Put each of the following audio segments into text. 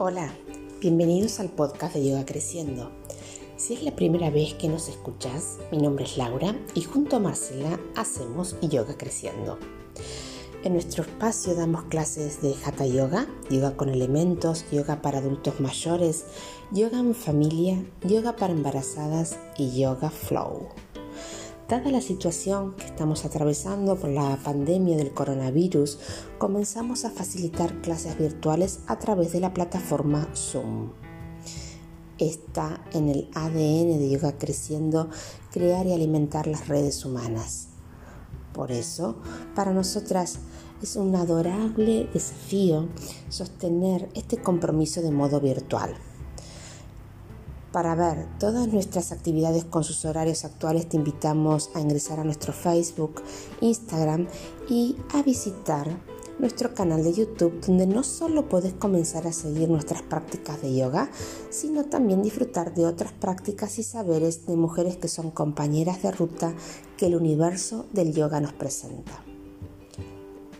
Hola, bienvenidos al podcast de Yoga Creciendo. Si es la primera vez que nos escuchas, mi nombre es Laura y junto a Marcela hacemos Yoga Creciendo. En nuestro espacio damos clases de Hatha Yoga, yoga con elementos, yoga para adultos mayores, yoga en familia, yoga para embarazadas y yoga flow. Dada la situación que estamos atravesando por la pandemia del coronavirus, comenzamos a facilitar clases virtuales a través de la plataforma Zoom. Está en el ADN de Yoga Creciendo crear y alimentar las redes humanas. Por eso, para nosotras es un adorable desafío sostener este compromiso de modo virtual. Para ver todas nuestras actividades con sus horarios actuales te invitamos a ingresar a nuestro Facebook, Instagram y a visitar nuestro canal de YouTube donde no solo puedes comenzar a seguir nuestras prácticas de yoga, sino también disfrutar de otras prácticas y saberes de mujeres que son compañeras de ruta que el universo del yoga nos presenta.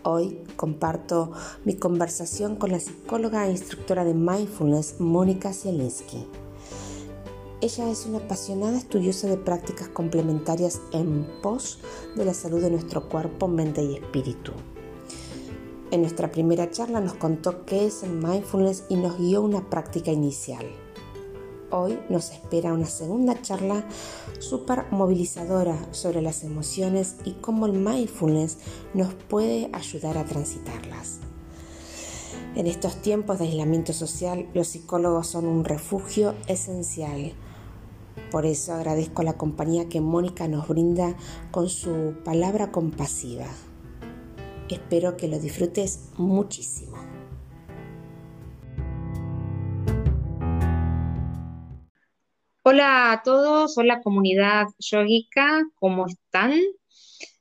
Hoy comparto mi conversación con la psicóloga e instructora de mindfulness Mónica Zielinski. Ella es una apasionada estudiosa de prácticas complementarias en pos de la salud de nuestro cuerpo, mente y espíritu. En nuestra primera charla nos contó qué es el mindfulness y nos guió una práctica inicial. Hoy nos espera una segunda charla súper movilizadora sobre las emociones y cómo el mindfulness nos puede ayudar a transitarlas. En estos tiempos de aislamiento social, los psicólogos son un refugio esencial por eso agradezco la compañía que Mónica nos brinda con su palabra compasiva. Espero que lo disfrutes muchísimo. Hola a todos, hola comunidad yogica, ¿cómo están?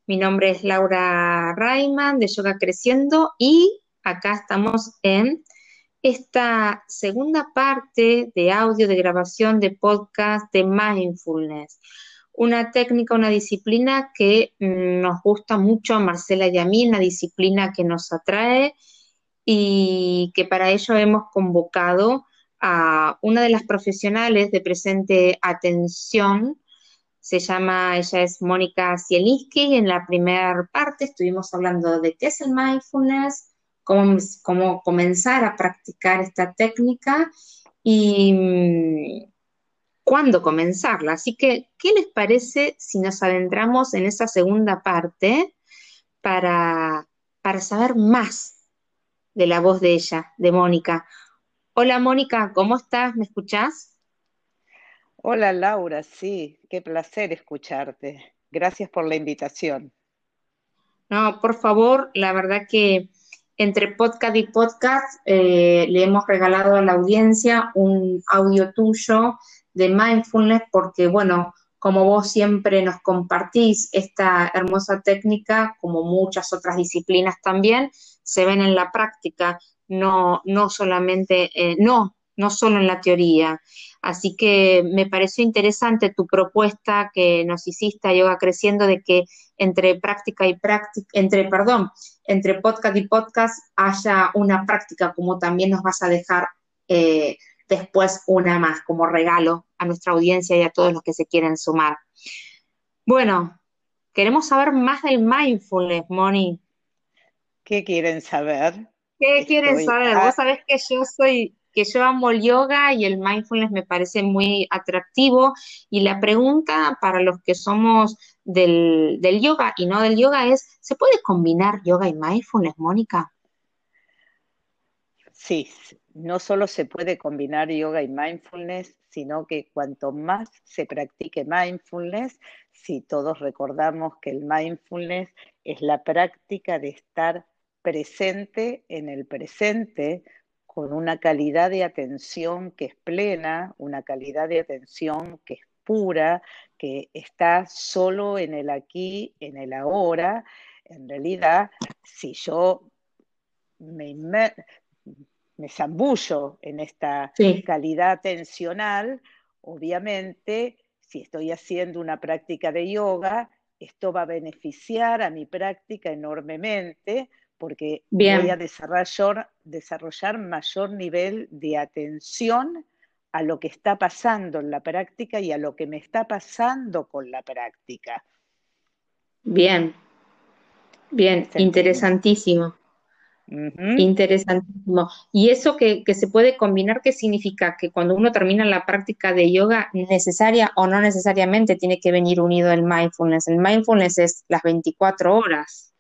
Mi nombre es Laura Rayman de Yoga Creciendo y acá estamos en esta segunda parte de audio, de grabación, de podcast, de mindfulness. Una técnica, una disciplina que nos gusta mucho a Marcela y a mí, una disciplina que nos atrae y que para ello hemos convocado a una de las profesionales de presente atención. Se llama, ella es Mónica Zielinski en la primera parte estuvimos hablando de qué es el mindfulness, cómo, comenzar a practicar esta técnica y mm, cuándo comenzarla. Así que, ¿qué les parece si nos adentramos en esa segunda parte para, para saber más de la voz de ella, de Mónica? Hola Mónica, ¿cómo estás? ¿Me escuchás? Hola Laura, sí, qué placer escucharte. Gracias por la invitación. No, por favor, la verdad que entre podcast y podcast eh, le hemos regalado a la audiencia un audio tuyo de mindfulness porque, bueno, como vos siempre nos compartís esta hermosa técnica, como muchas otras disciplinas también, se ven en la práctica, no, no solamente, eh, no, no solo en la teoría. Así que me pareció interesante tu propuesta que nos hiciste a Yoga Creciendo de que entre práctica y práctica, entre, perdón, entre podcast y podcast haya una práctica, como también nos vas a dejar eh, después una más como regalo a nuestra audiencia y a todos los que se quieren sumar. Bueno, queremos saber más del mindfulness, Moni. ¿Qué quieren saber? ¿Qué quieren saber? Vos sabés que yo soy que yo amo el yoga y el mindfulness me parece muy atractivo. Y la pregunta para los que somos del, yoga y no del yoga es, ¿se puede combinar yoga y mindfulness, Mónica? Sí, no solo se puede combinar yoga y mindfulness, sino que cuanto más se practique mindfulness, si todos recordamos que el mindfulness es la práctica de estar presente en el presente, con una calidad de atención que es plena, una calidad de atención que es pura, que está solo en el aquí, en el ahora. En realidad, si yo me, me zambullo en esta calidad atencional, obviamente, si estoy haciendo una práctica de yoga, esto va a beneficiar a mi práctica enormemente porque voy a desarrollar, desarrollar mayor nivel de atención a lo que está pasando en la práctica y a lo que me está pasando con la práctica. Bien, bien, interesantísimo. Interesantísimo. Y eso que, se puede combinar, ¿qué significa? Que cuando uno termina la práctica de yoga, necesaria o no necesariamente tiene que venir unido el mindfulness. El mindfulness es las 24 horas.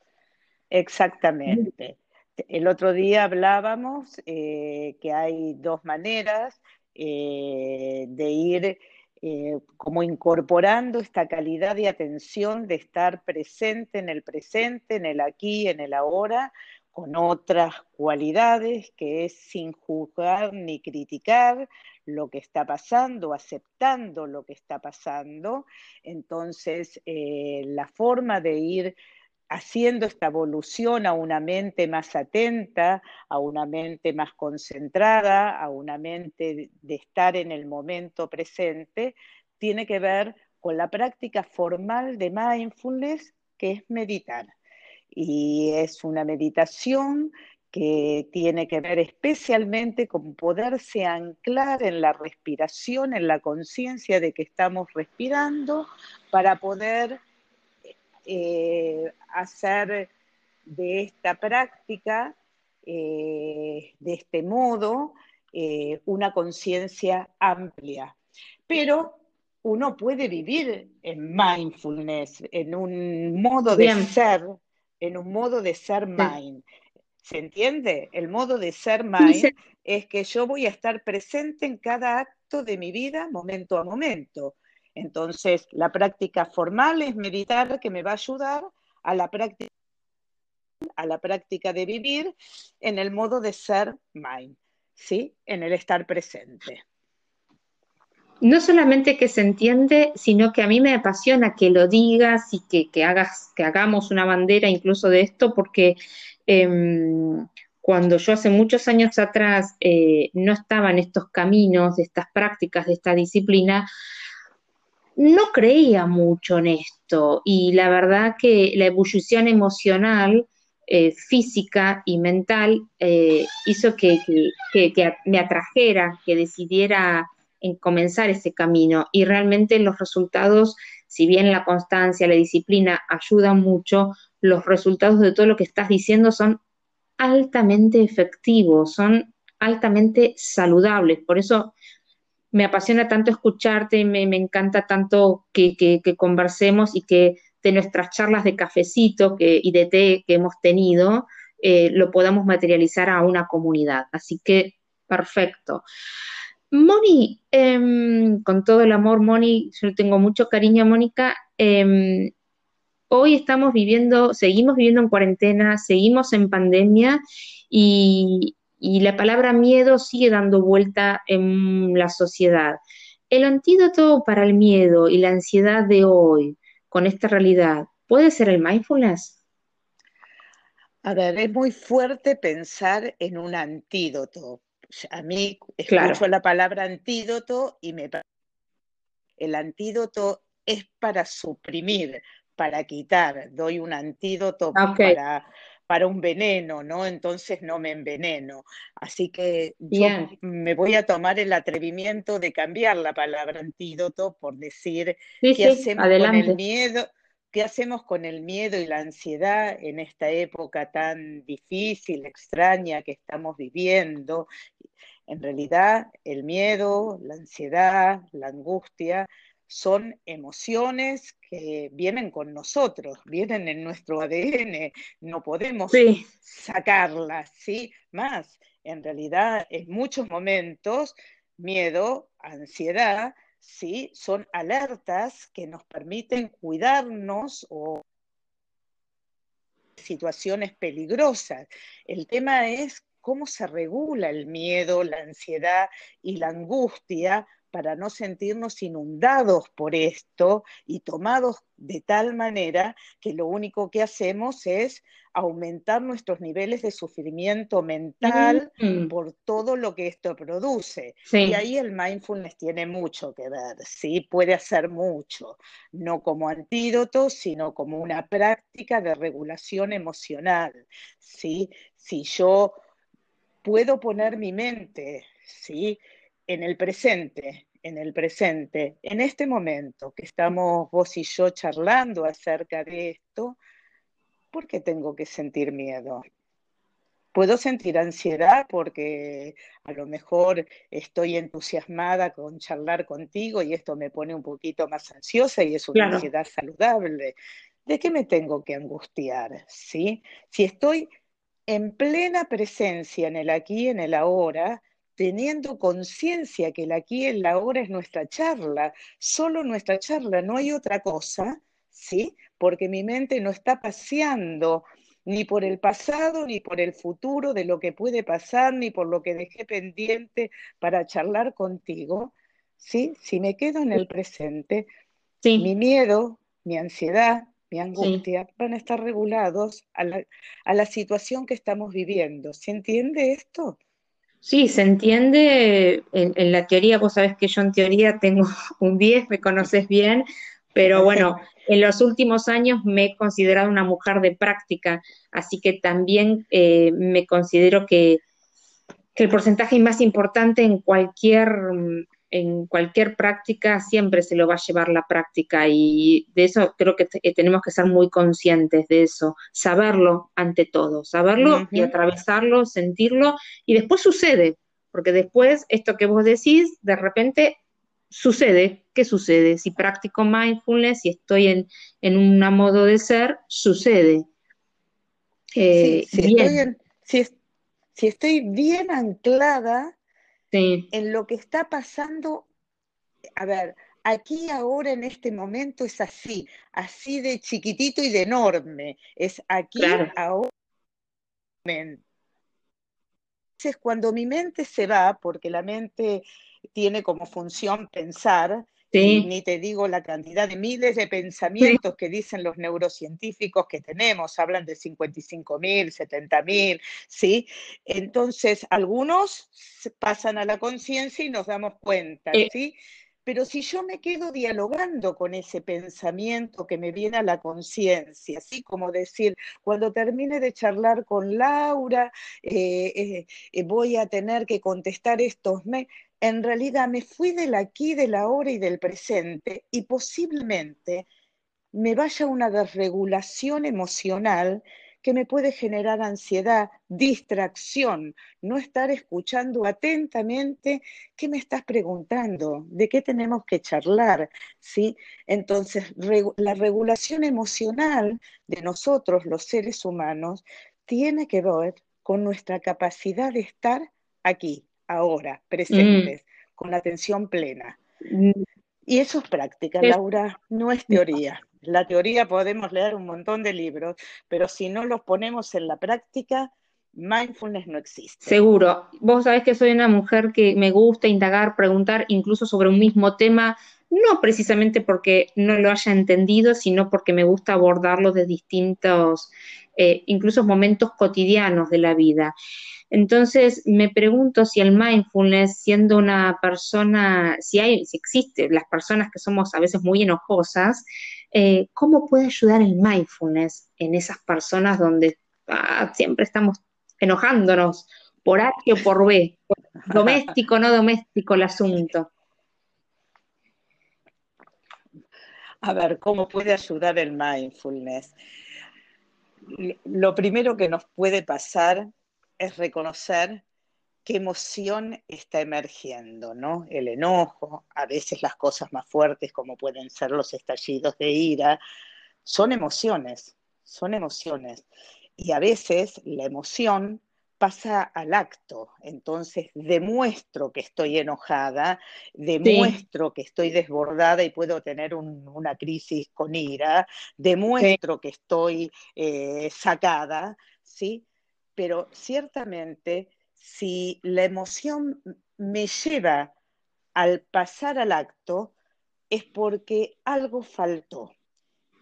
Exactamente. El otro día hablábamos eh, que hay dos maneras eh, de ir eh, como incorporando esta calidad de atención, de estar presente en el presente, en el aquí, en el ahora, con otras cualidades, que es sin juzgar ni criticar lo que está pasando, aceptando lo que está pasando. Entonces, la forma de ir haciendo esta evolución a una mente más atenta, a una mente más concentrada, a una mente de estar en el momento presente, tiene que ver con la práctica formal de mindfulness, que es meditar. Y es una meditación que tiene que ver especialmente con poderse anclar en la respiración, en la conciencia de que estamos respirando, para poder eh, hacer de esta práctica, eh, de este modo, eh, una conciencia amplia. Pero uno puede vivir en mindfulness, en un modo de ser en un modo de ser mind. ¿Se entiende? El modo de ser mind es que yo voy a estar presente en cada acto de mi vida, momento a momento. Entonces, la práctica formal es meditar, que me va a ayudar a la práctica a la práctica de vivir en el modo de ser mind, ¿sí? En el estar presente no solamente que se entiende, sino que a mí me apasiona que lo digas y que, hagas, que hagamos una bandera incluso de esto, porque em, cuando yo hace muchos años atrás eh, no estaba en estos caminos, de estas prácticas, de esta disciplina, no creía mucho en esto. Y la verdad que la ebullición emocional, eh, física y mental eh, hizo que, me atrajera, que decidiera en comenzar ese camino y realmente los resultados, si bien la constancia, la disciplina ayudan mucho, los resultados de todo lo que estás diciendo son altamente efectivos, son altamente saludables. Por eso me apasiona tanto escucharte, me, me encanta tanto que, conversemos y que de nuestras charlas de cafecito que, y de té que hemos tenido, eh, lo podamos materializar a una comunidad. Así que, perfecto. Moni, em, con todo el amor, Moni, yo tengo mucho cariño a Mónica. Em, hoy estamos viviendo, seguimos viviendo en cuarentena, seguimos en pandemia y, la palabra miedo sigue dando vuelta en la sociedad. El antídoto para el miedo y la ansiedad de hoy, con esta realidad, ¿puede ser el mindfulness? A ver, es muy fuerte pensar en un antídoto, a mí escucho la palabra antídoto y me el antídoto es para suprimir, para quitar, doy un antídoto para, para un veneno, ¿no? Entonces no me enveneno. Así que yo me voy a tomar el atrevimiento de cambiar la palabra antídoto por decir qué hacemos con el miedo, qué hacemos con el miedo y la ansiedad en esta época tan difícil, extraña que estamos viviendo en realidad, el miedo, la ansiedad, la angustia son emociones que vienen con nosotros, vienen en nuestro ADN, no podemos sacarlas, ¿sí? Más, en realidad, en muchos momentos, miedo, ansiedad, ¿sí? Son alertas que nos permiten cuidarnos o situaciones peligrosas. El tema es cómo se regula el miedo, la ansiedad y la angustia para no sentirnos inundados por esto y tomados de tal manera que lo único que hacemos es aumentar nuestros niveles de sufrimiento mental mm. por todo lo que esto produce. Y ahí el mindfulness tiene mucho que ver, ¿sí? Puede hacer mucho, no como antídoto, sino como una práctica de regulación emocional, ¿sí? Si yo puedo poner mi mente, ¿sí? En el presente, en el presente, en este momento que estamos vos y yo charlando acerca de esto, ¿por qué tengo que sentir miedo? Puedo sentir ansiedad porque a lo mejor estoy entusiasmada con charlar contigo y esto me pone un poquito más ansiosa y es una ansiedad saludable. ¿De qué me tengo que angustiar? ¿Sí? Si estoy en plena presencia en el aquí en el ahora, teniendo conciencia que el aquí y el ahora es nuestra charla, solo nuestra charla, no hay otra cosa, ¿sí? Porque mi mente no está paseando ni por el pasado, ni por el futuro de lo que puede pasar, ni por lo que dejé pendiente para charlar contigo, ¿sí? Si me quedo en el presente, mi miedo, mi ansiedad, mi angustia van a estar regulados a la, a la situación que estamos viviendo. ¿Se entiende esto? Sí, se entiende en, la teoría, vos sabés que yo en teoría tengo un 10, me conoces bien, pero bueno, en los últimos años me he considerado una mujer de práctica, así que también eh, me considero que, que, el porcentaje más importante en cualquier en cualquier práctica siempre se lo va a llevar la práctica y de eso creo que tenemos que ser muy conscientes de eso, saberlo ante todo, saberlo y atravesarlo, sentirlo y después sucede, porque después esto que vos decís, de repente sucede, ¿qué sucede? Si practico mindfulness, si estoy en, en un modo de ser, sucede. Eh, si, si estoy bien anclada en lo que está pasando, a ver, aquí ahora en este momento es así, así de chiquitito y de enorme, es aquí ahora. Entonces, cuando mi mente se va, porque la mente tiene como función pensar, ni te digo la cantidad de miles de pensamientos que dicen los neurocientíficos que tenemos, hablan de 55 mil, 70 mil, ¿sí? Entonces, algunos pasan a la conciencia y nos damos cuenta, eh. ¿sí? Pero si yo me quedo dialogando con ese pensamiento que me viene a la conciencia, así como decir, cuando termine de charlar con Laura, eh, eh, voy a tener que contestar estos mails en realidad me fui del aquí, de la hora y del presente y posiblemente me vaya una desregulación emocional que me puede generar ansiedad, distracción, no estar escuchando atentamente qué me estás preguntando, de qué tenemos que charlar, ¿sí? Entonces, la regulación emocional de nosotros, los seres humanos, tiene que ver con nuestra capacidad de estar aquí, ahora, presentes, mm. con la atención plena. Mm. Y eso es práctica, Laura, no es teoría. La teoría podemos leer un montón de libros, pero si no los ponemos en la práctica, mindfulness no existe. Seguro. Vos sabés que soy una mujer que me gusta indagar, preguntar incluso sobre un mismo tema, no precisamente porque no lo haya entendido, sino porque me gusta abordarlo de distintos, eh, incluso momentos cotidianos de la vida. Entonces, me pregunto si el mindfulness, siendo una persona, si hay, si existe, las personas que somos a veces muy enojosas, eh, ¿cómo puede ayudar el mindfulness en esas personas donde ah, siempre estamos enojándonos por A o por B? Doméstico, no doméstico el asunto. A ver, ¿cómo puede ayudar el mindfulness? Lo primero que nos puede pasar es reconocer qué emoción está emergiendo, ¿no? El enojo, a veces las cosas más fuertes como pueden ser los estallidos de ira, son emociones, son emociones. Y a veces la emoción pasa al acto, entonces demuestro que estoy enojada, demuestro que estoy desbordada y puedo tener una crisis con ira, demuestro que estoy eh, sacada, ¿sí? Pero ciertamente si la emoción me lleva al pasar al acto es porque algo faltó.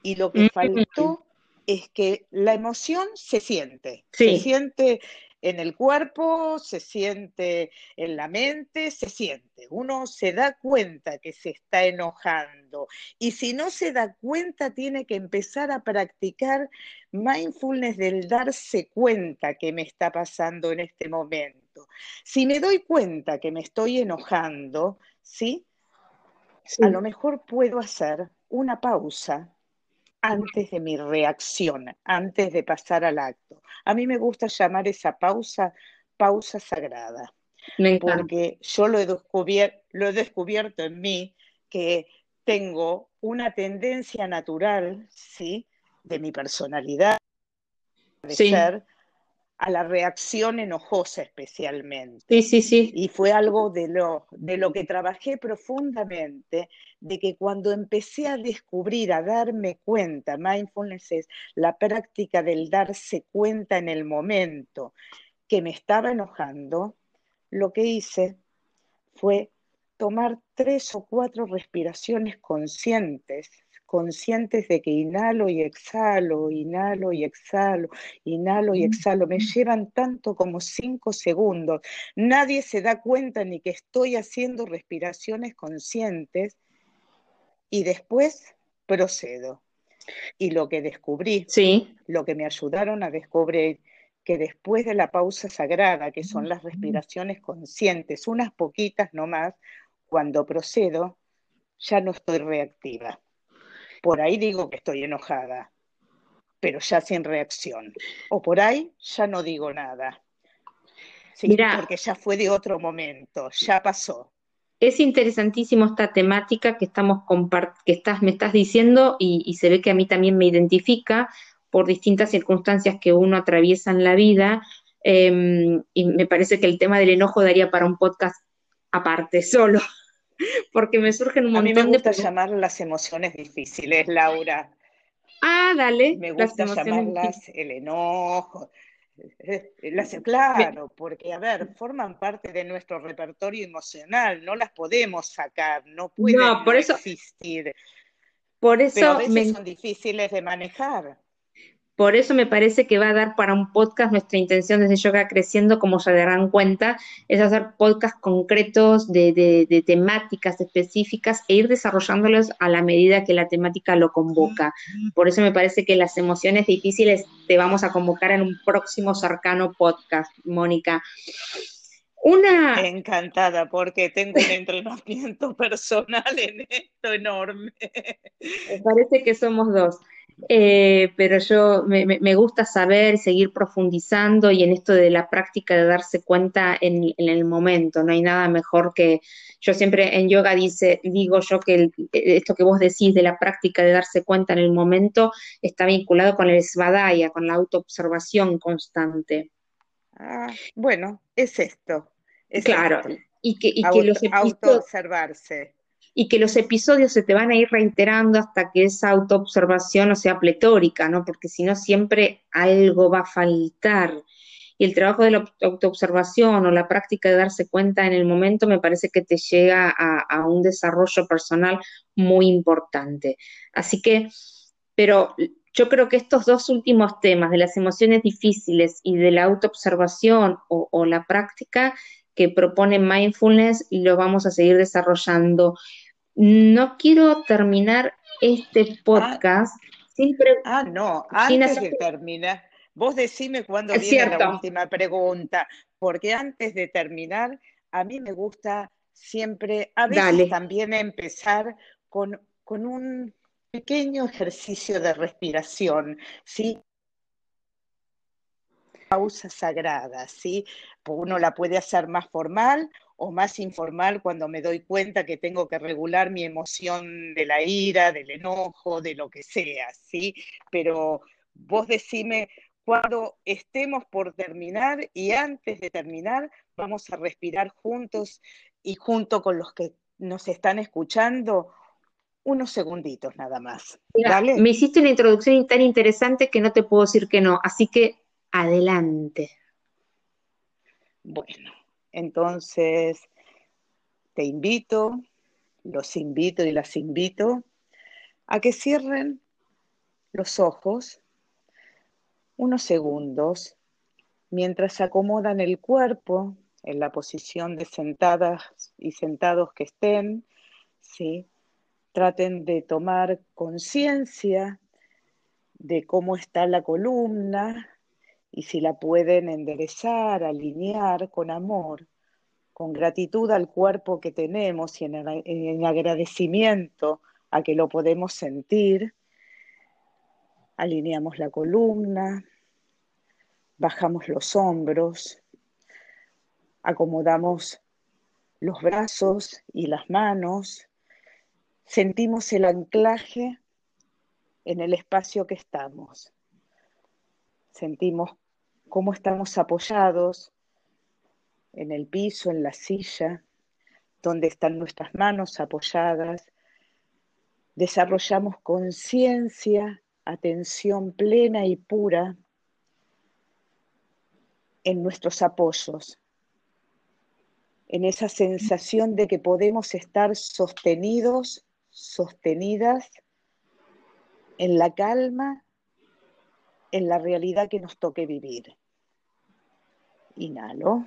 Y lo que faltó es que la emoción se siente, se siente en el cuerpo, se siente en la mente, se siente. Uno se da cuenta que se está enojando y si no se da cuenta tiene que empezar a practicar mindfulness del darse cuenta que me está pasando en este momento. Si me doy cuenta que me estoy enojando, ¿sí? A lo mejor puedo hacer una pausa antes de mi reacción, antes de pasar al acto. A mí me gusta llamar esa pausa pausa sagrada, porque yo lo he, lo he descubierto en mí que tengo una tendencia natural, ¿sí? De mi personalidad, de ser a la reacción enojosa especialmente. Sí, sí, sí. Y fue algo de lo, de lo que trabajé profundamente, de que cuando empecé a descubrir, a darme cuenta, mindfulness es la práctica del darse cuenta en el momento que me estaba enojando, lo que hice fue tomar tres o cuatro respiraciones conscientes conscientes de que inhalo y exhalo, inhalo y exhalo, inhalo y exhalo. Me llevan tanto como cinco segundos. Nadie se da cuenta ni que estoy haciendo respiraciones conscientes y después procedo. Y lo que descubrí, sí. lo que me ayudaron a descubrir, que después de la pausa sagrada, que son las respiraciones conscientes, unas poquitas nomás, cuando procedo, ya no estoy reactiva. Por ahí digo que estoy enojada, pero ya sin reacción. O por ahí ya no digo nada. Sí, porque ya fue de otro momento, ya pasó. Es interesantísimo esta temática que estamos que estás, me estás diciendo y, se ve que a mí también me identifica por distintas circunstancias que uno atraviesa en la vida. Em, y me parece que el tema del enojo daría para un podcast aparte, solo porque me surgen un montón de... A mí me gusta llamar las emociones difíciles, Laura. Ah, dale. Me gusta llamarlas el enojo. Las, claro, porque, a ver, forman parte de nuestro repertorio emocional, no las podemos sacar, no pueden no, por eso, existir. Por eso Pero a veces son difíciles de manejar. Por eso me parece que va a dar para un podcast. Nuestra intención desde Yoga Creciendo, como se darán cuenta, es hacer podcasts concretos de, temáticas específicas e ir desarrollándolos a la medida que la temática lo convoca. Por eso me parece que las emociones difíciles te vamos a convocar en un próximo cercano podcast, Mónica. Una... Encantada, porque tengo un entrenamiento personal en esto enorme. Me parece que somos dos. Eh, pero yo me, gusta saber, seguir profundizando y en esto de la práctica de darse cuenta en, el momento, no hay nada mejor que, yo siempre en yoga dice, digo yo que esto que vos decís de la práctica de darse cuenta en el momento está vinculado con el svadaya, con la autoobservación constante. Ah, bueno, es esto. claro, y que, y que los autoobservarse y que los episodios se te van a ir reiterando hasta que esa autoobservación no sea pletórica, ¿no? Porque si no siempre algo va a faltar. Y el trabajo de la autoobservación o la práctica de darse cuenta en el momento me parece que te llega a, un desarrollo personal muy importante. Así que, pero yo creo que estos dos últimos temas de las emociones difíciles y de la autoobservación o, o la práctica que propone mindfulness lo vamos a seguir desarrollando. No quiero terminar este ah. podcast sin Ah, no, antes de terminar, vos decime cuándo viene la última pregunta, porque antes de terminar, a mí me gusta siempre, a veces también empezar con, con un pequeño ejercicio de respiración, ¿sí? Pausa sagrada, ¿sí? Uno la puede hacer más formal o más informal cuando me doy cuenta que tengo que regular mi emoción de la ira, del enojo, de lo que sea, ¿sí? Pero vos decime cuando estemos por terminar y antes de terminar vamos a respirar juntos y junto con los que nos están escuchando unos segunditos nada más. Me hiciste una introducción tan interesante que no te puedo decir que no, así que adelante. Bueno, entonces, te invito, los invito y las invito a que cierren los ojos unos segundos mientras acomodan el cuerpo en la posición de sentadas y sentados que estén, ¿sí? traten de tomar conciencia de cómo está la columna y si la pueden enderezar, alinear con amor, con gratitud al cuerpo que tenemos y en, en agradecimiento a que lo podemos sentir. Alineamos la columna, bajamos los hombros, acomodamos los brazos y las manos, sentimos el anclaje en el espacio que estamos. Sentimos cómo estamos apoyados en el piso, en la silla, donde están nuestras manos apoyadas. Desarrollamos conciencia, atención plena y pura en nuestros apoyos, en esa sensación de que podemos estar sostenidos, sostenidas en la calma, en la realidad que nos toque vivir. Inhalo.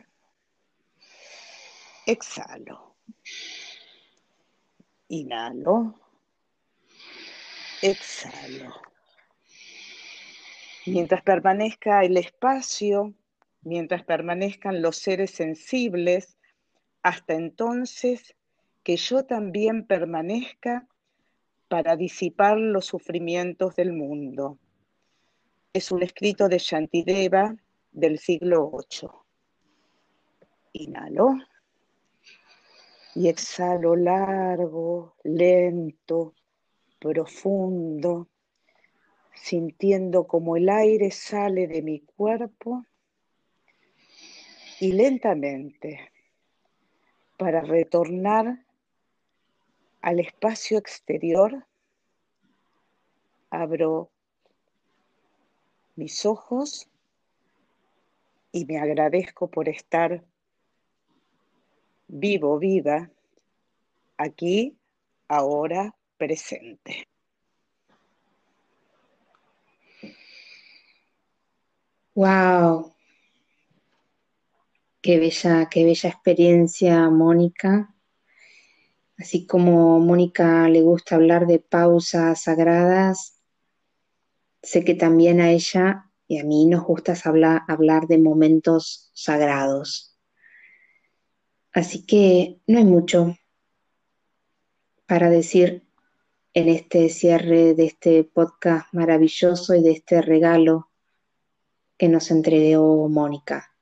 Exhalo. Inhalo. Exhalo. Mientras permanezca el espacio, mientras permanezcan los seres sensibles, hasta entonces que yo también permanezca para disipar los sufrimientos del mundo. Es un escrito de Shantideva del siglo VIII. Inhalo y exhalo largo, lento, profundo, sintiendo como el aire sale de mi cuerpo y lentamente para retornar al espacio exterior, abro mis ojos y me agradezco por estar vivo, viva, aquí, ahora, presente. Wow. Qué bella, qué bella experiencia, Mónica. Así como Mónica le gusta hablar de pausas sagradas, sé que también a ella y a mí nos gusta hablar, de momentos sagrados. Así que no hay mucho para decir en este cierre de este podcast maravilloso y de este regalo que nos entregó Mónica.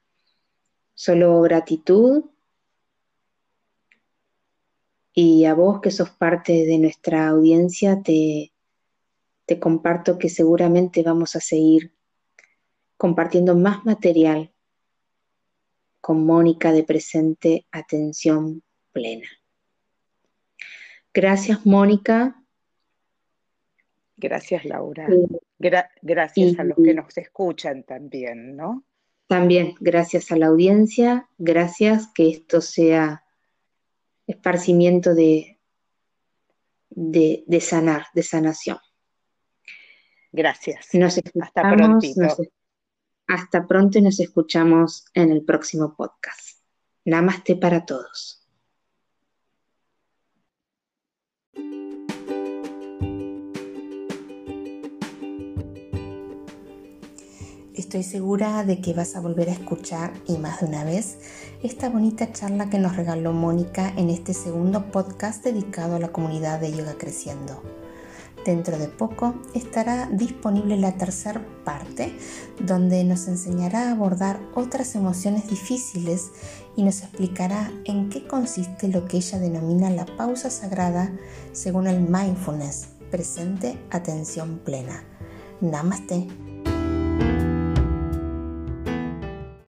Solo gratitud y a vos que sos parte de nuestra audiencia te, te comparto que seguramente vamos a seguir compartiendo más material con Mónica de presente atención plena. Gracias, Mónica. Gracias, Laura. gracias a los que nos escuchan también, ¿no? También, gracias a la audiencia, gracias que esto sea esparcimiento de, de, sanar, de sanación. Gracias. hasta pronto. hasta pronto y nos escuchamos en el próximo podcast. Namaste para todos. Estoy segura de que vas a volver a escuchar y más de una vez esta bonita charla que nos regaló Mónica en este segundo podcast dedicado a la comunidad de Yoga Creciendo. Dentro de poco estará disponible la tercera parte donde nos enseñará a abordar otras emociones difíciles y nos explicará en qué consiste lo que ella denomina la pausa sagrada según el mindfulness, presente atención plena. Namaste.